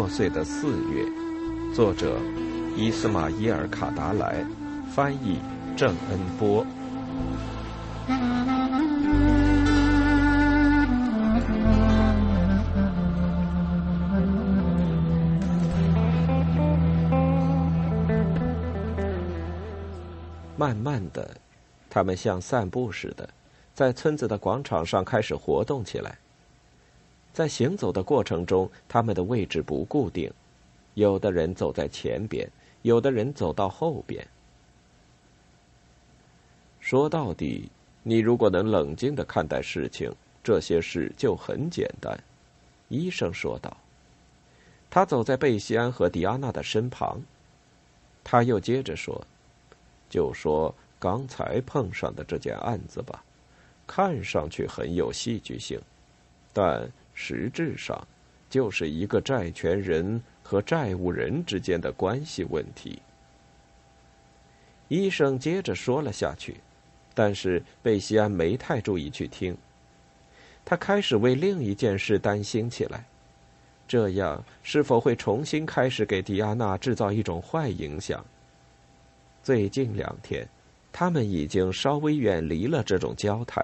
破碎的四月，作者伊斯马伊尔·卡达莱，翻译郑恩波。慢慢的，他们像散步似的，在村子的广场上开始活动起来。在行走的过程中，他们的位置不固定，有的人走在前边，有的人走到后边。说到底，你如果能冷静的看待事情，这些事就很简单。”医生说道。他走在贝西安和迪安娜的身旁。他又接着说：“就说刚才碰上的这件案子吧，看上去很有戏剧性，但……”实质上，就是一个债权人和债务人之间的关系问题。医生接着说了下去，但是贝西安没太注意去听。他开始为另一件事担心起来：这样是否会重新开始给迪亚娜制造一种坏影响？最近两天，他们已经稍微远离了这种交谈。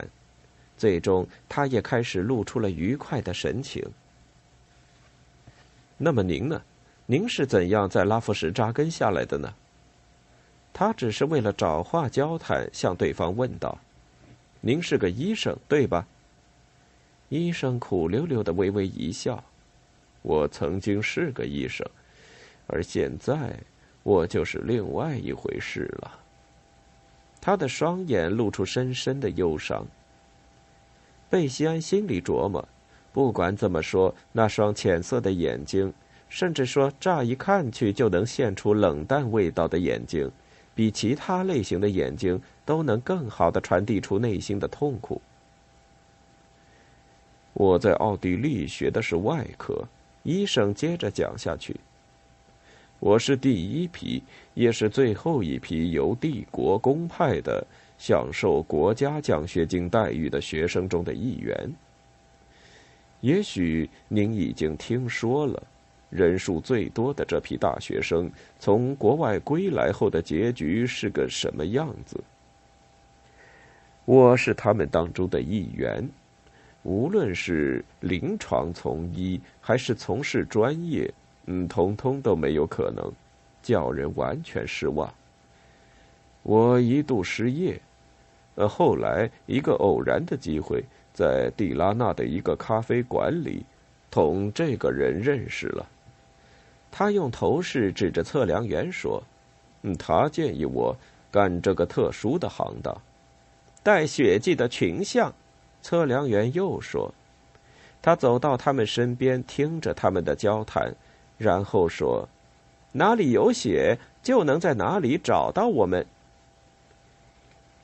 最终，他也开始露出了愉快的神情。那么您呢？您是怎样在拉夫什扎根下来的呢？他只是为了找话交谈，向对方问道：“您是个医生，对吧？”医生苦溜溜的微微一笑：“我曾经是个医生，而现在我就是另外一回事了。”他的双眼露出深深的忧伤。贝西安心里琢磨：不管怎么说，那双浅色的眼睛，甚至说乍一看去就能现出冷淡味道的眼睛，比其他类型的眼睛都能更好的传递出内心的痛苦。我在奥地利学的是外科，医生接着讲下去：我是第一批，也是最后一批由帝国公派的。享受国家奖学金待遇的学生中的一员。也许您已经听说了，人数最多的这批大学生从国外归来后的结局是个什么样子？我是他们当中的一员，无论是临床从医还是从事专业，嗯，通通都没有可能，叫人完全失望。我一度失业。呃，后来一个偶然的机会，在蒂拉纳的一个咖啡馆里，同这个人认识了。他用头饰指着测量员说：“嗯，他建议我干这个特殊的行当，带血迹的群像。”测量员又说：“他走到他们身边，听着他们的交谈，然后说：‘哪里有血，就能在哪里找到我们。’”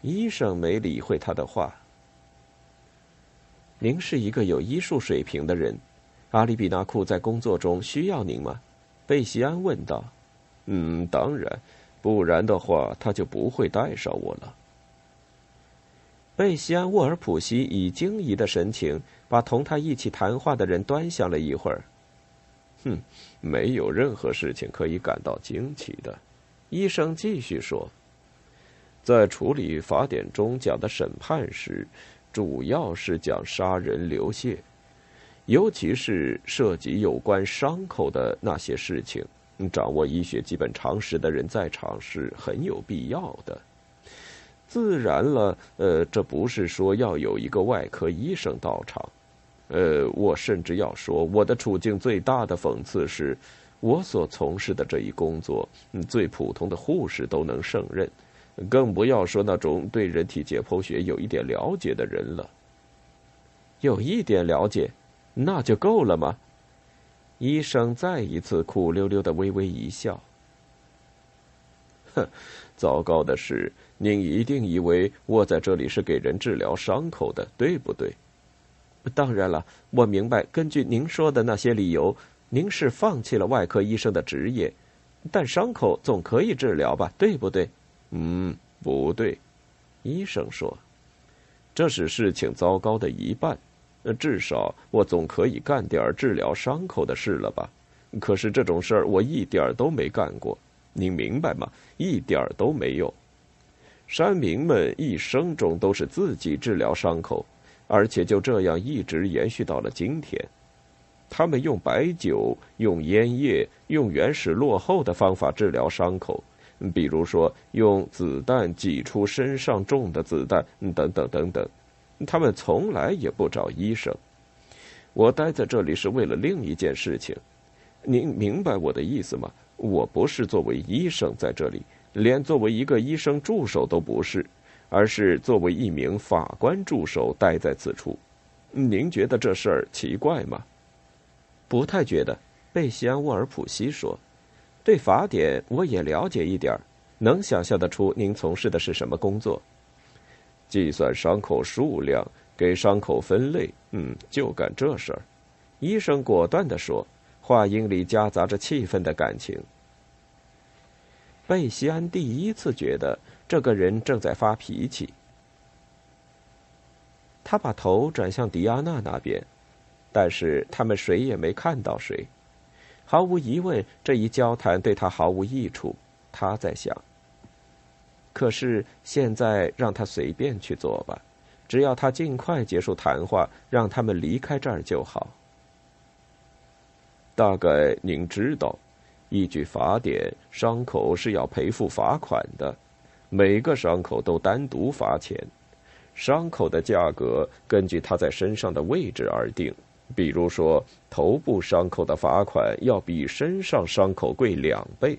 医生没理会他的话。您是一个有医术水平的人，阿里比纳库在工作中需要您吗？贝西安问道。嗯，当然，不然的话他就不会带上我了。贝西安·沃尔普西以惊疑的神情把同他一起谈话的人端详了一会儿。哼，没有任何事情可以感到惊奇的，医生继续说。在处理法典中讲的审判时，主要是讲杀人流血，尤其是涉及有关伤口的那些事情。掌握医学基本常识的人在场是很有必要的。自然了，呃，这不是说要有一个外科医生到场。呃，我甚至要说，我的处境最大的讽刺是，我所从事的这一工作，最普通的护士都能胜任。更不要说那种对人体解剖学有一点了解的人了。有一点了解，那就够了吗？医生再一次苦溜溜的微微一笑。哼，糟糕的是，您一定以为我在这里是给人治疗伤口的，对不对？当然了，我明白。根据您说的那些理由，您是放弃了外科医生的职业，但伤口总可以治疗吧，对不对？嗯，不对，医生说，这是事情糟糕的一半。至少我总可以干点治疗伤口的事了吧？可是这种事儿我一点儿都没干过，您明白吗？一点儿都没有。山民们一生中都是自己治疗伤口，而且就这样一直延续到了今天。他们用白酒、用烟叶、用原始落后的方法治疗伤口，比如说用子弹挤出身上中的子弹，等等等等。他们从来也不找医生。我待在这里是为了另一件事情，您明白我的意思吗？我不是作为医生在这里，连作为一个医生助手都不是，而是作为一名法官助手待在此处。您觉得这事儿奇怪吗？不太觉得，贝西安·沃尔普西说：“对法典我也了解一点能想象得出您从事的是什么工作。计算伤口数量，给伤口分类，嗯，就干这事儿。”医生果断地说，话音里夹杂着气愤的感情。贝西安第一次觉得这个人正在发脾气，他把头转向迪亚娜那边。但是他们谁也没看到谁，毫无疑问，这一交谈对他毫无益处。他在想。可是现在让他随便去做吧，只要他尽快结束谈话，让他们离开这儿就好。大概您知道，依据法典，伤口是要赔付罚款的，每个伤口都单独罚钱，伤口的价格根据它在身上的位置而定。比如说，头部伤口的罚款要比身上伤口贵两倍。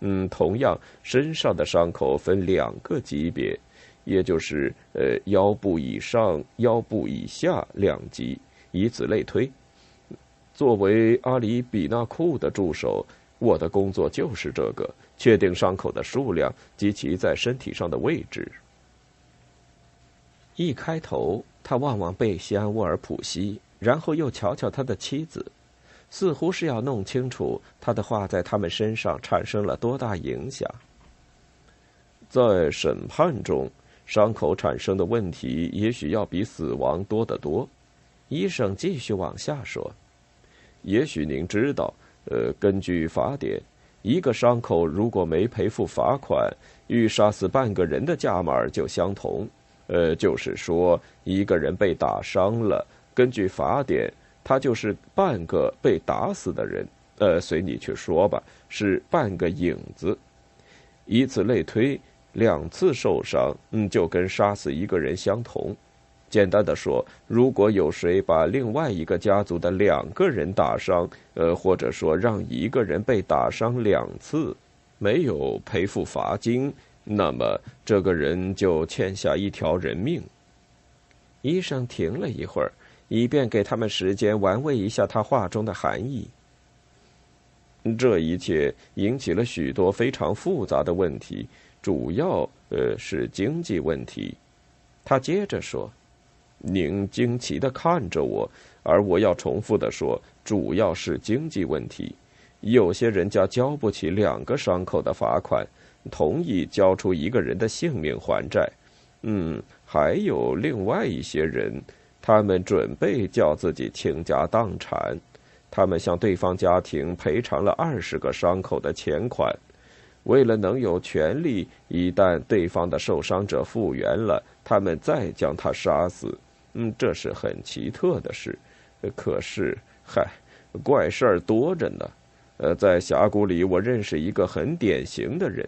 嗯，同样，身上的伤口分两个级别，也就是呃腰部以上、腰部以下两级，以此类推。作为阿里比纳库的助手，我的工作就是这个：确定伤口的数量及其在身体上的位置。一开头，他望望贝西安·沃尔普西。然后又瞧瞧他的妻子，似乎是要弄清楚他的话在他们身上产生了多大影响。在审判中，伤口产生的问题也许要比死亡多得多。医生继续往下说：“也许您知道，呃，根据法典，一个伤口如果没赔付罚款，与杀死半个人的价码就相同。呃，就是说，一个人被打伤了。”根据法典，他就是半个被打死的人。呃，随你去说吧，是半个影子。以此类推，两次受伤，嗯，就跟杀死一个人相同。简单的说，如果有谁把另外一个家族的两个人打伤，呃，或者说让一个人被打伤两次，没有赔付罚金，那么这个人就欠下一条人命。医生停了一会儿。以便给他们时间玩味一下他话中的含义。这一切引起了许多非常复杂的问题，主要呃是经济问题。他接着说：“您惊奇的看着我，而我要重复的说，主要是经济问题。有些人家交不起两个伤口的罚款，同意交出一个人的性命还债。嗯，还有另外一些人。”他们准备叫自己倾家荡产，他们向对方家庭赔偿了二十个伤口的钱款，为了能有权利，一旦对方的受伤者复原了，他们再将他杀死。嗯，这是很奇特的事，可是，嗨，怪事儿多着呢。呃，在峡谷里，我认识一个很典型的人，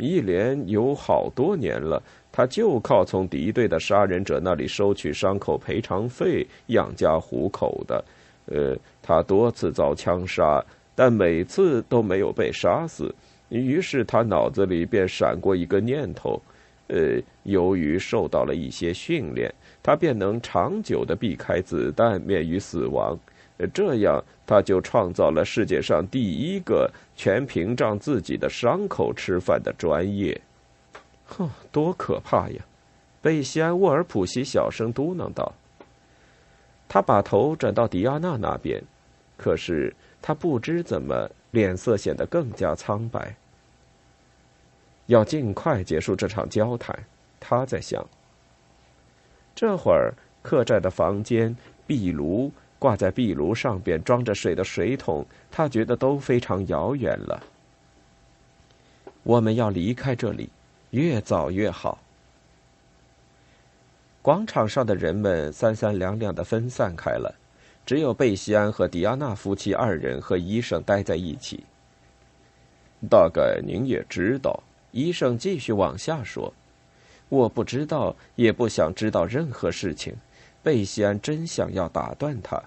一连有好多年了。他就靠从敌对的杀人者那里收取伤口赔偿费养家糊口的，呃，他多次遭枪杀，但每次都没有被杀死。于是他脑子里便闪过一个念头，呃，由于受到了一些训练，他便能长久的避开子弹，免于死亡。这样，他就创造了世界上第一个全凭仗自己的伤口吃饭的专业。哼，多可怕呀！贝西安·沃尔普西小声嘟囔道。他把头转到迪亚娜那边，可是他不知怎么脸色显得更加苍白。要尽快结束这场交谈，他在想。这会儿，客栈的房间、壁炉、挂在壁炉上边装着水的水桶，他觉得都非常遥远了。我们要离开这里，越早越好。广场上的人们三三两两的分散开了，只有贝西安和迪亚娜夫妻二人和医生待在一起。大概您也知道，医生继续往下说：“我不知道，也不想知道任何事情。”贝西安真想要打断他。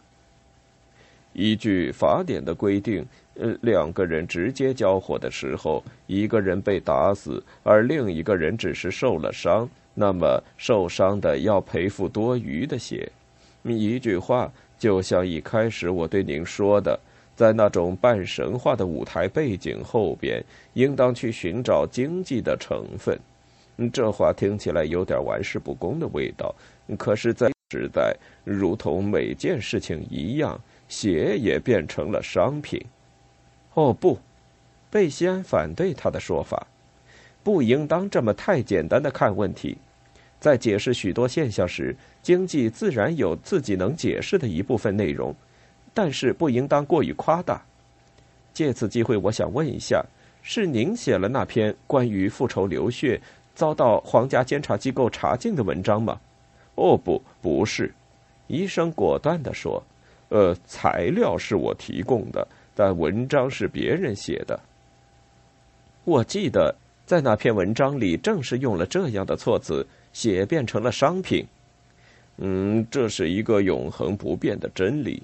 依据法典的规定，呃，两个人直接交火的时候，一个人被打死，而另一个人只是受了伤，那么受伤的要赔付多余的血。一句话，就像一开始我对您说的。在那种半神话的舞台背景后边，应当去寻找经济的成分。这话听起来有点玩世不恭的味道，可是，在时代，如同每件事情一样，血也变成了商品。哦不，贝西安反对他的说法，不应当这么太简单的看问题。在解释许多现象时，经济自然有自己能解释的一部分内容。但是不应当过于夸大。借此机会，我想问一下：是您写了那篇关于复仇流血遭到皇家监察机构查禁的文章吗？哦，不，不是。医生果断地说：“呃，材料是我提供的，但文章是别人写的。我记得在那篇文章里，正是用了这样的措辞，血变成了商品。嗯，这是一个永恒不变的真理。”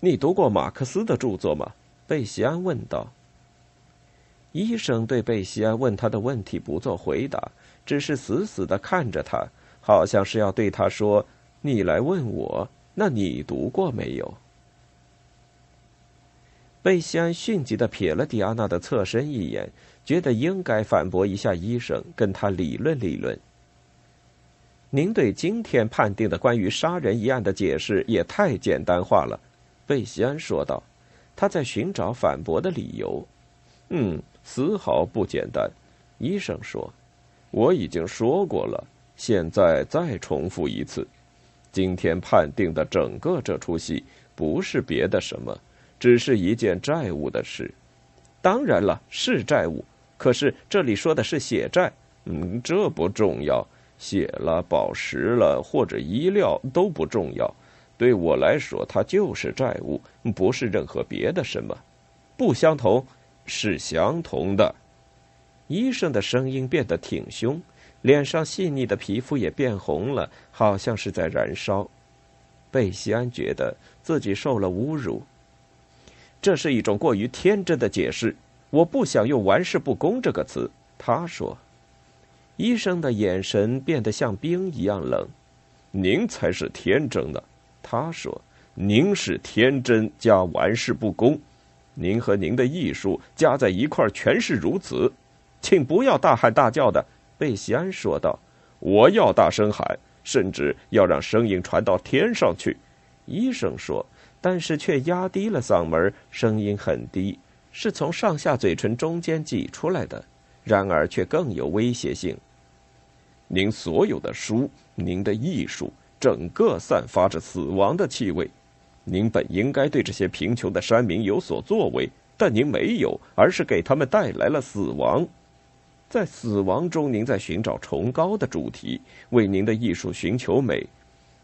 你读过马克思的著作吗？贝西安问道。医生对贝西安问他的问题不做回答，只是死死的看着他，好像是要对他说：“你来问我，那你读过没有？”贝西安迅疾的瞥了迪安娜的侧身一眼，觉得应该反驳一下医生，跟他理论理论。您对今天判定的关于杀人一案的解释也太简单化了。贝西安说道：“他在寻找反驳的理由。”“嗯，丝毫不简单。”医生说：“我已经说过了，现在再重复一次。今天判定的整个这出戏不是别的什么，只是一件债务的事。当然了，是债务。可是这里说的是血债。嗯，这不重要，血了、宝石了或者衣料都不重要。”对我来说，它就是债务，不是任何别的什么。不相同，是相同的。医生的声音变得挺凶，脸上细腻的皮肤也变红了，好像是在燃烧。贝西安觉得自己受了侮辱。这是一种过于天真的解释。我不想用“玩世不恭”这个词。他说。医生的眼神变得像冰一样冷。您才是天真的。他说：“您是天真加玩世不恭，您和您的艺术加在一块儿全是如此，请不要大喊大叫的。”贝西安说道：“我要大声喊，甚至要让声音传到天上去。”医生说，但是却压低了嗓门，声音很低，是从上下嘴唇中间挤出来的，然而却更有威胁性。您所有的书，您的艺术。整个散发着死亡的气味，您本应该对这些贫穷的山民有所作为，但您没有，而是给他们带来了死亡。在死亡中，您在寻找崇高的主题，为您的艺术寻求美。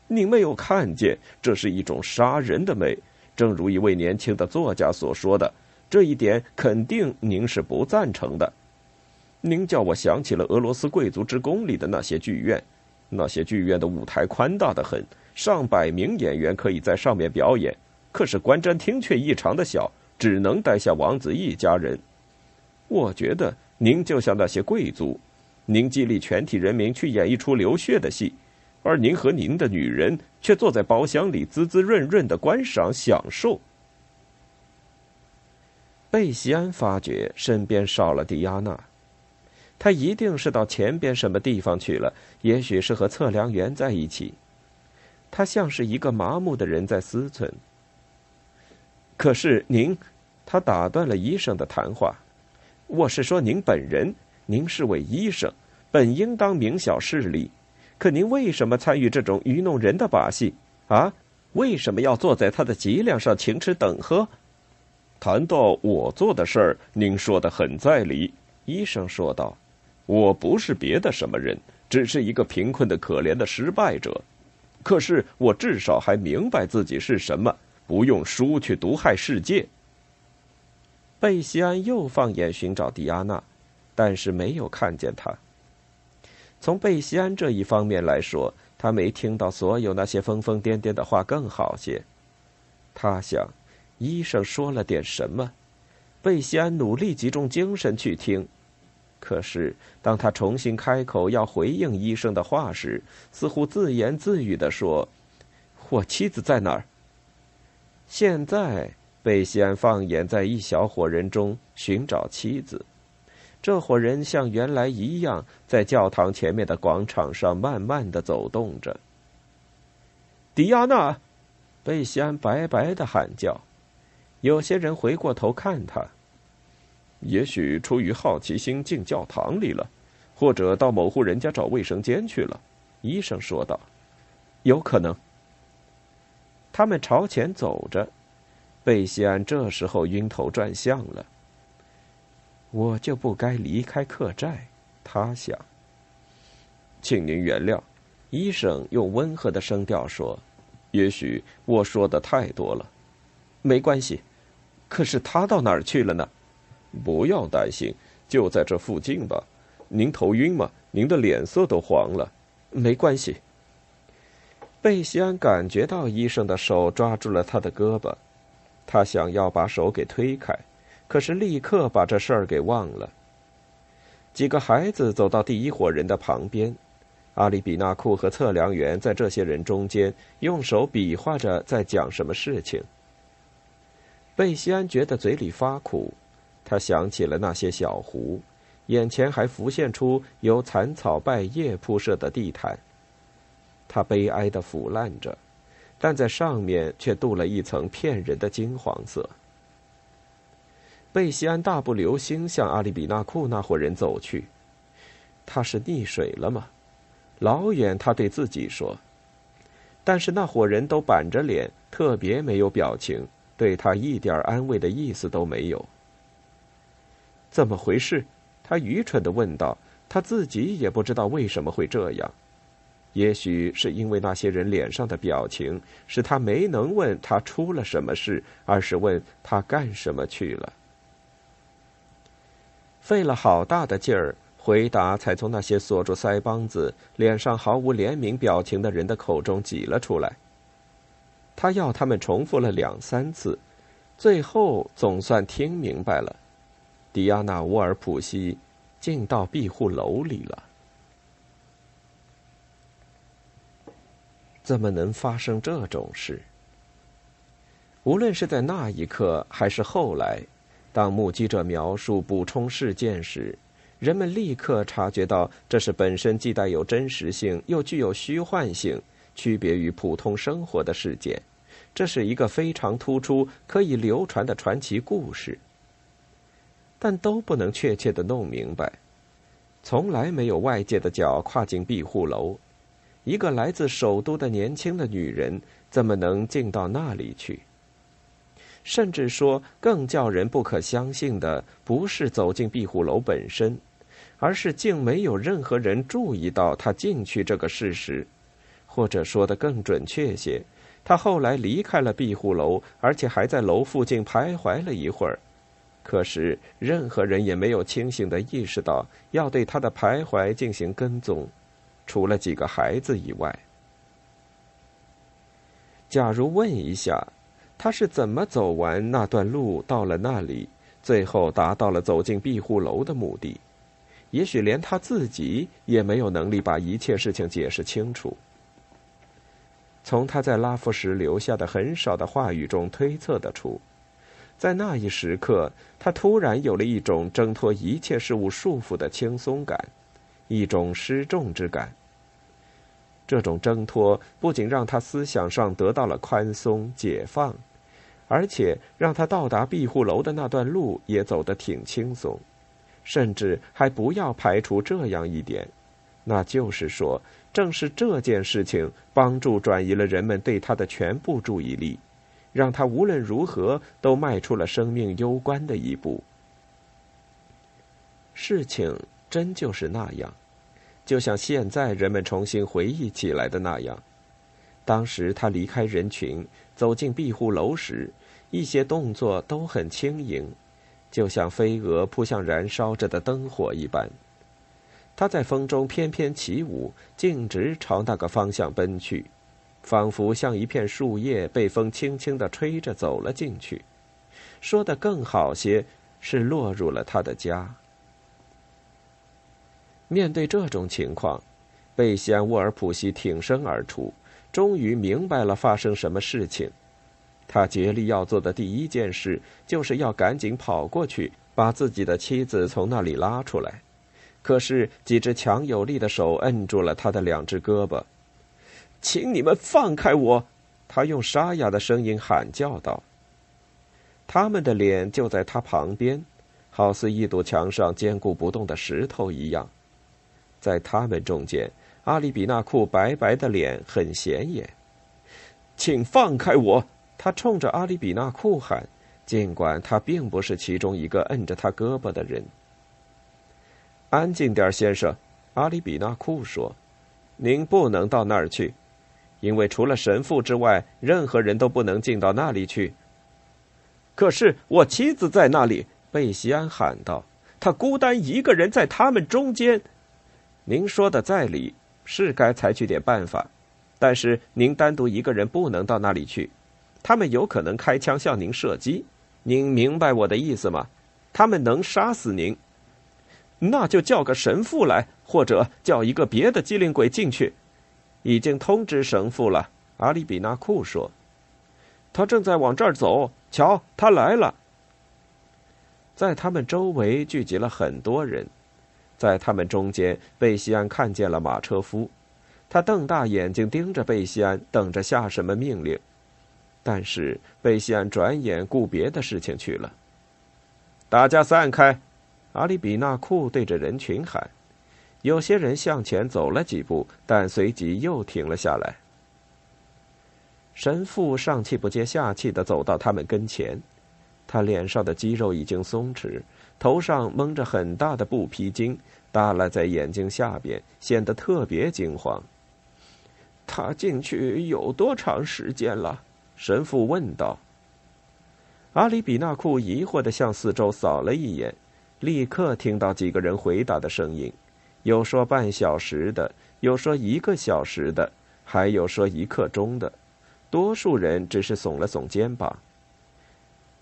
您没有看见，这是一种杀人的美。正如一位年轻的作家所说的，这一点肯定您是不赞成的。您叫我想起了俄罗斯贵族之宫里的那些剧院。那些剧院的舞台宽大的很，上百名演员可以在上面表演，可是观瞻厅却异常的小，只能待下王子一家人。我觉得您就像那些贵族，您激励全体人民去演一出流血的戏，而您和您的女人却坐在包厢里滋滋润润的观赏享受。贝西安发觉身边少了迪亚娜。她一定是到前边什么地方去了，也许是和测量员在一起。他像是一个麻木的人在思忖。可是您，他打断了医生的谈话。我是说您本人，您是位医生，本应当明晓事理，可您为什么参与这种愚弄人的把戏？啊，为什么要坐在他的脊梁上请吃等喝？谈到我做的事儿，您说的很在理。”医生说道：“我不是别的什么人，只是一个贫困的可怜的失败者。可是我至少还明白自己是什么，不用书去毒害世界。”贝西安又放眼寻找迪亚娜，但是没有看见她。从贝西安这一方面来说，他没听到所有那些疯疯癫癫的话更好些。他想。医生说了点什么？贝西安努力集中精神去听，可是当他重新开口要回应医生的话时，似乎自言自语的说：“我妻子在哪儿？”现在，贝西安放眼在一小伙人中寻找妻子。这伙人像原来一样，在教堂前面的广场上慢慢的走动着。迪亚娜，贝西安白白的喊叫。有些人回过头看他，也许出于好奇心进教堂里了，或者到某户人家找卫生间去了。医生说道：“有可能。”他们朝前走着，贝西安这时候晕头转向了。我就不该离开客栈，他想。请您原谅，医生用温和的声调说：“也许我说的太多了，没关系。”可是他到哪儿去了呢？不要担心，就在这附近吧。您头晕吗？您的脸色都黄了。没关系。贝西安感觉到医生的手抓住了他的胳膊，他想要把手给推开，可是立刻把这事儿给忘了。几个孩子走到第一伙人的旁边，阿里比纳库和测量员在这些人中间用手比划着在讲什么事情。贝西安觉得嘴里发苦，他想起了那些小湖，眼前还浮现出由残草败叶铺设的地毯。他悲哀的腐烂着，但在上面却镀了一层骗人的金黄色。贝西安大步流星向阿里比纳库那伙人走去。他是溺水了吗？老远他对自己说。但是那伙人都板着脸，特别没有表情。对他一点安慰的意思都没有。怎么回事？他愚蠢的问道。他自己也不知道为什么会这样。也许是因为那些人脸上的表情，使他没能问他出了什么事，而是问他干什么去了。费了好大的劲儿，回答才从那些锁住腮帮子、脸上毫无怜悯表情的人的口中挤了出来。他要他们重复了两三次，最后总算听明白了：迪亚娜·沃尔普西进到庇护楼里了。怎么能发生这种事？无论是在那一刻，还是后来，当目击者描述、补充事件时，人们立刻察觉到，这是本身既带有真实性，又具有虚幻性。区别于普通生活的事件，这是一个非常突出、可以流传的传奇故事。但都不能确切的弄明白，从来没有外界的脚跨进庇护楼，一个来自首都的年轻的女人怎么能进到那里去？甚至说，更叫人不可相信的，不是走进庇护楼本身，而是竟没有任何人注意到她进去这个事实。或者说的更准确些，他后来离开了庇护楼，而且还在楼附近徘徊了一会儿。可是任何人也没有清醒的意识到要对他的徘徊进行跟踪，除了几个孩子以外。假如问一下，他是怎么走完那段路到了那里，最后达到了走进庇护楼的目的，也许连他自己也没有能力把一切事情解释清楚。从他在拉夫什留下的很少的话语中推测得出，在那一时刻，他突然有了一种挣脱一切事物束缚的轻松感，一种失重之感。这种挣脱不仅让他思想上得到了宽松解放，而且让他到达庇护楼的那段路也走得挺轻松，甚至还不要排除这样一点，那就是说。正是这件事情帮助转移了人们对他的全部注意力，让他无论如何都迈出了生命攸关的一步。事情真就是那样，就像现在人们重新回忆起来的那样。当时他离开人群，走进庇护楼时，一些动作都很轻盈，就像飞蛾扑向燃烧着的灯火一般。他在风中翩翩起舞，径直朝那个方向奔去，仿佛像一片树叶被风轻轻的吹着走了进去。说的更好些，是落入了他的家。面对这种情况，贝西安·沃尔普西挺身而出。终于明白了发生什么事情，他竭力要做的第一件事，就是要赶紧跑过去，把自己的妻子从那里拉出来。可是几只强有力的手摁住了他的两只胳膊。“请你们放开我！”他用沙哑的声音喊叫道。他们的脸就在他旁边，好似一堵墙上坚固不动的石头一样，在他们中间。阿里比纳库白白的脸很显眼，请放开我！他冲着阿里比纳库喊，尽管他并不是其中一个摁着他胳膊的人。安静点，先生，阿里比纳库说：“您不能到那儿去，因为除了神父之外，任何人都不能进到那里去。”可是我妻子在那里，贝西安喊道：“她孤单一个人在他们中间。”您说的在理。是该采取点办法，但是您单独一个人不能到那里去，他们有可能开枪向您射击，您明白我的意思吗？他们能杀死您，那就叫个神父来，或者叫一个别的机灵鬼进去。已经通知神父了，阿里比纳库说，他正在往这儿走。瞧，他来了。在他们周围聚集了很多人。在他们中间，贝西安看见了马车夫，他瞪大眼睛盯着贝西安，等着下什么命令。但是贝西安转眼顾别的事情去了。大家散开！阿里比纳库对着人群喊。有些人向前走了几步，但随即又停了下来。神父上气不接下气的走到他们跟前，他脸上的肌肉已经松弛。头上蒙着很大的布皮巾，耷拉在眼睛下边，显得特别惊慌。他进去有多长时间了？神父问道。阿里比纳库疑惑的向四周扫了一眼，立刻听到几个人回答的声音，有说半小时的，有说一个小时的，还有说一刻钟的。多数人只是耸了耸肩膀。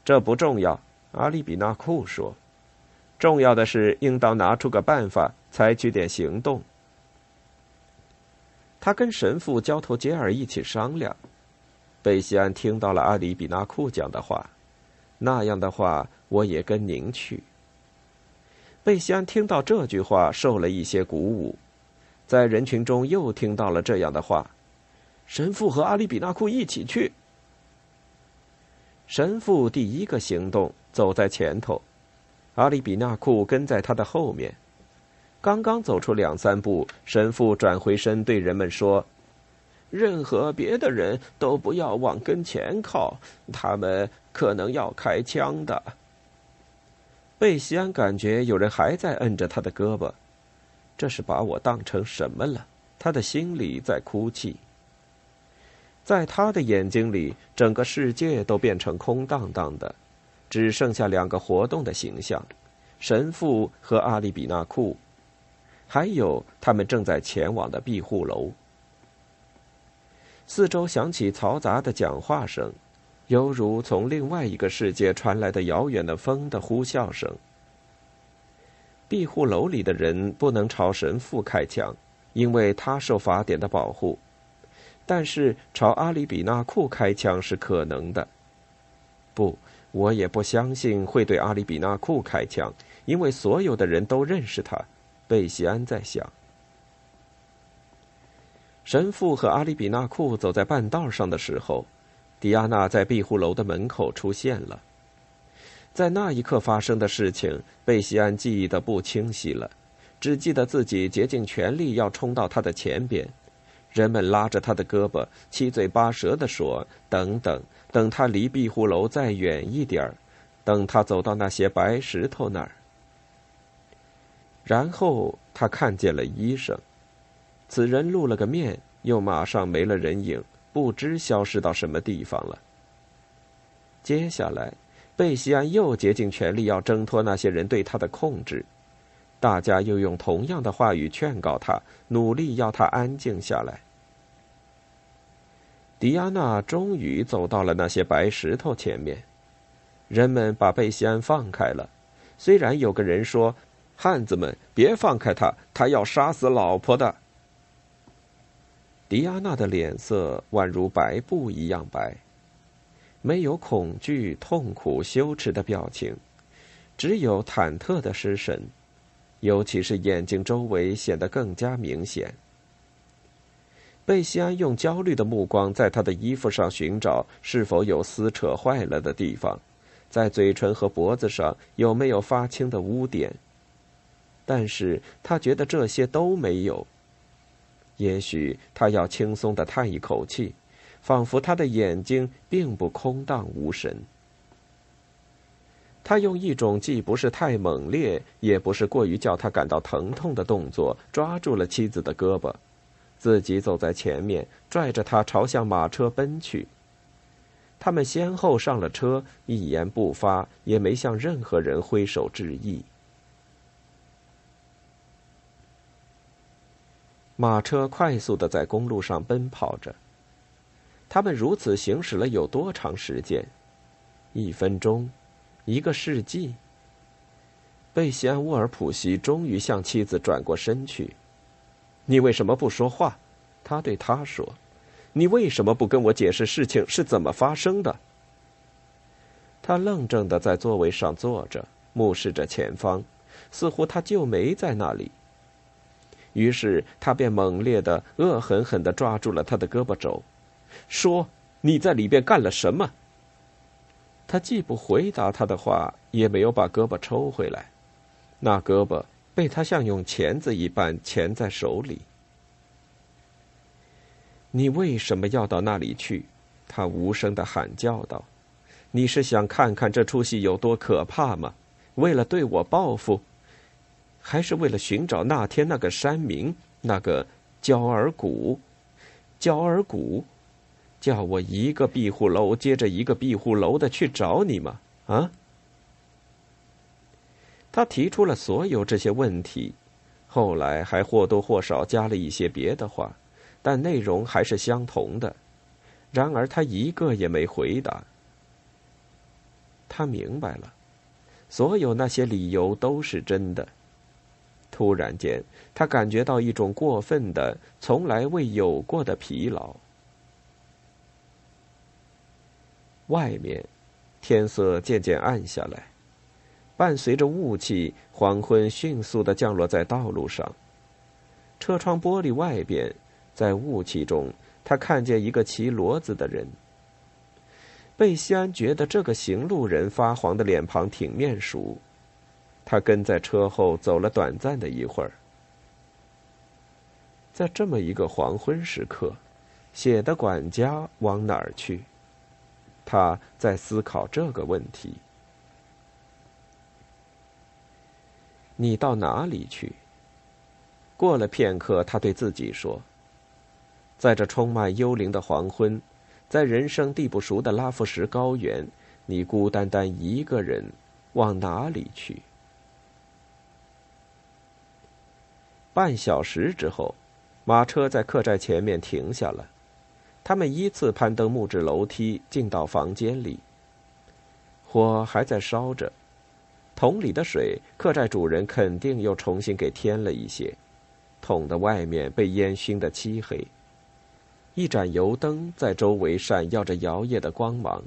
这不重要，阿里比纳库说。重要的是，应当拿出个办法，采取点行动。他跟神父交头接耳，一起商量。贝西安听到了阿里比纳库讲的话，那样的话，我也跟您去。贝西安听到这句话，受了一些鼓舞，在人群中又听到了这样的话：神父和阿里比纳库一起去。神父第一个行动，走在前头。阿里比纳库跟在他的后面，刚刚走出两三步，神父转回身对人们说：“任何别的人都不要往跟前靠，他们可能要开枪的。”贝西安感觉有人还在摁着他的胳膊，这是把我当成什么了？他的心里在哭泣。在他的眼睛里，整个世界都变成空荡荡的。只剩下两个活动的形象，神父和阿里比纳库，还有他们正在前往的庇护楼。四周响起嘈杂的讲话声，犹如从另外一个世界传来的遥远的风的呼啸声。庇护楼里的人不能朝神父开枪，因为他受法典的保护，但是朝阿里比纳库开枪是可能的。不。我也不相信会对阿里比纳库开枪，因为所有的人都认识他。贝西安在想。神父和阿里比纳库走在半道上的时候，迪亚娜在庇护楼的门口出现了。在那一刻发生的事情，贝西安记忆的不清晰了，只记得自己竭尽全力要冲到他的前边，人们拉着他的胳膊，七嘴八舌的说：“等等，等他离庇护楼再远一点儿，等他走到那些白石头那儿。”然后他看见了医生，此人露了个面，又马上没了人影，不知消失到什么地方了。接下来，贝西安又竭尽全力要挣脱那些人对他的控制。大家又用同样的话语劝告他，努力要他安静下来。迪亚娜终于走到了那些白石头前面，人们把贝西安放开了。虽然有个人说：“汉子们，别放开他，他要杀死老婆的。”迪亚娜的脸色宛如白布一样白，没有恐惧、痛苦、羞耻的表情，只有忐忑的失神。尤其是眼睛周围显得更加明显。贝西安用焦虑的目光在他的衣服上寻找是否有撕扯坏了的地方，在嘴唇和脖子上有没有发青的污点。但是他觉得这些都没有。也许他要轻松的叹一口气，仿佛他的眼睛并不空荡无神。他用一种既不是太猛烈，也不是过于叫他感到疼痛的动作抓住了妻子的胳膊，自己走在前面，拽着她朝向马车奔去。他们先后上了车，一言不发，也没向任何人挥手致意。马车快速的在公路上奔跑着。他们如此行驶了有多长时间？一分钟。一个世纪。贝西安·沃尔普西终于向妻子转过身去。“你为什么不说话？”他对他说，“你为什么不跟我解释事情是怎么发生的？”他愣怔的在座位上坐着，目视着前方，似乎他就没在那里。于是他便猛烈的、恶狠狠的抓住了他的胳膊肘，说：“你在里边干了什么？”他既不回答他的话，也没有把胳膊抽回来。那胳膊被他像用钳子一般钳在手里。你为什么要到那里去？他无声的喊叫道：“你是想看看这出戏有多可怕吗？为了对我报复，还是为了寻找那天那个山民，那个焦尔古？焦尔古？”叫我一个庇护楼接着一个庇护楼的去找你吗？啊？他提出了所有这些问题，后来还或多或少加了一些别的话，但内容还是相同的。然而他一个也没回答。他明白了，所有那些理由都是真的。突然间，他感觉到一种过分的、从来未有过的疲劳。外面，天色渐渐暗下来，伴随着雾气，黄昏迅速的降落在道路上。车窗玻璃外边，在雾气中，他看见一个骑骡子的人。贝西安觉得这个行路人发黄的脸庞挺面熟，他跟在车后走了短暂的一会儿。在这么一个黄昏时刻，写的管家往哪儿去？他在思考这个问题。你到哪里去？过了片刻，他对自己说：“在这充满幽灵的黄昏，在人生地不熟的拉夫什高原，你孤单单一个人，往哪里去？”半小时之后，马车在客栈前面停下了。他们依次攀登木质楼梯进到房间里。火还在烧着，桶里的水，客栈主人肯定又重新给添了一些。桶的外面被烟熏得漆黑，一盏油灯在周围闪耀着摇曳的光芒。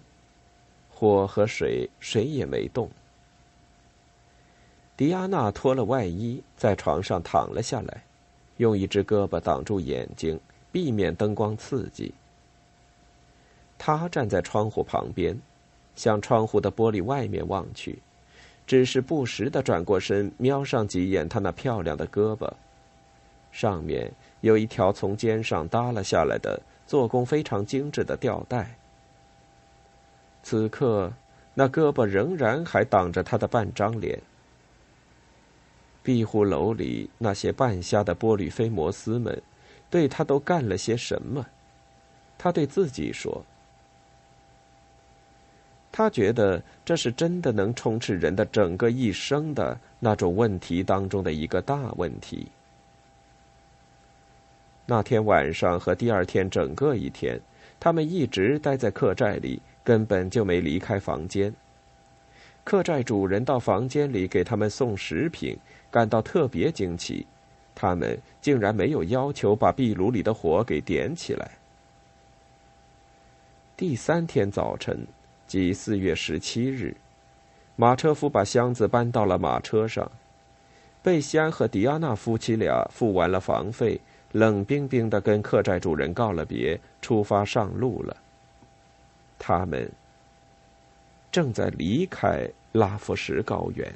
火和水谁也没动。迪亚娜脱了外衣，在床上躺了下来，用一只胳膊挡住眼睛，避免灯光刺激。他站在窗户旁边，向窗户的玻璃外面望去，只是不时的转过身，瞄上几眼他那漂亮的胳膊。上面有一条从肩上耷拉下来的、做工非常精致的吊带。此刻，那胳膊仍然还挡着他的半张脸。庇护楼里那些半瞎的波吕菲摩斯们，对他都干了些什么？他对自己说。他觉得这是真的能充斥人的整个一生的那种问题当中的一个大问题。那天晚上和第二天整个一天，他们一直待在客栈里，根本就没离开房间。客栈主人到房间里给他们送食品，感到特别惊奇，他们竟然没有要求把壁炉里的火给点起来。第三天早晨。即四月十七日，马车夫把箱子搬到了马车上。贝西安和迪安娜夫妻俩付完了房费，冷冰冰的跟客栈主人告了别，出发上路了。他们正在离开拉夫什高原。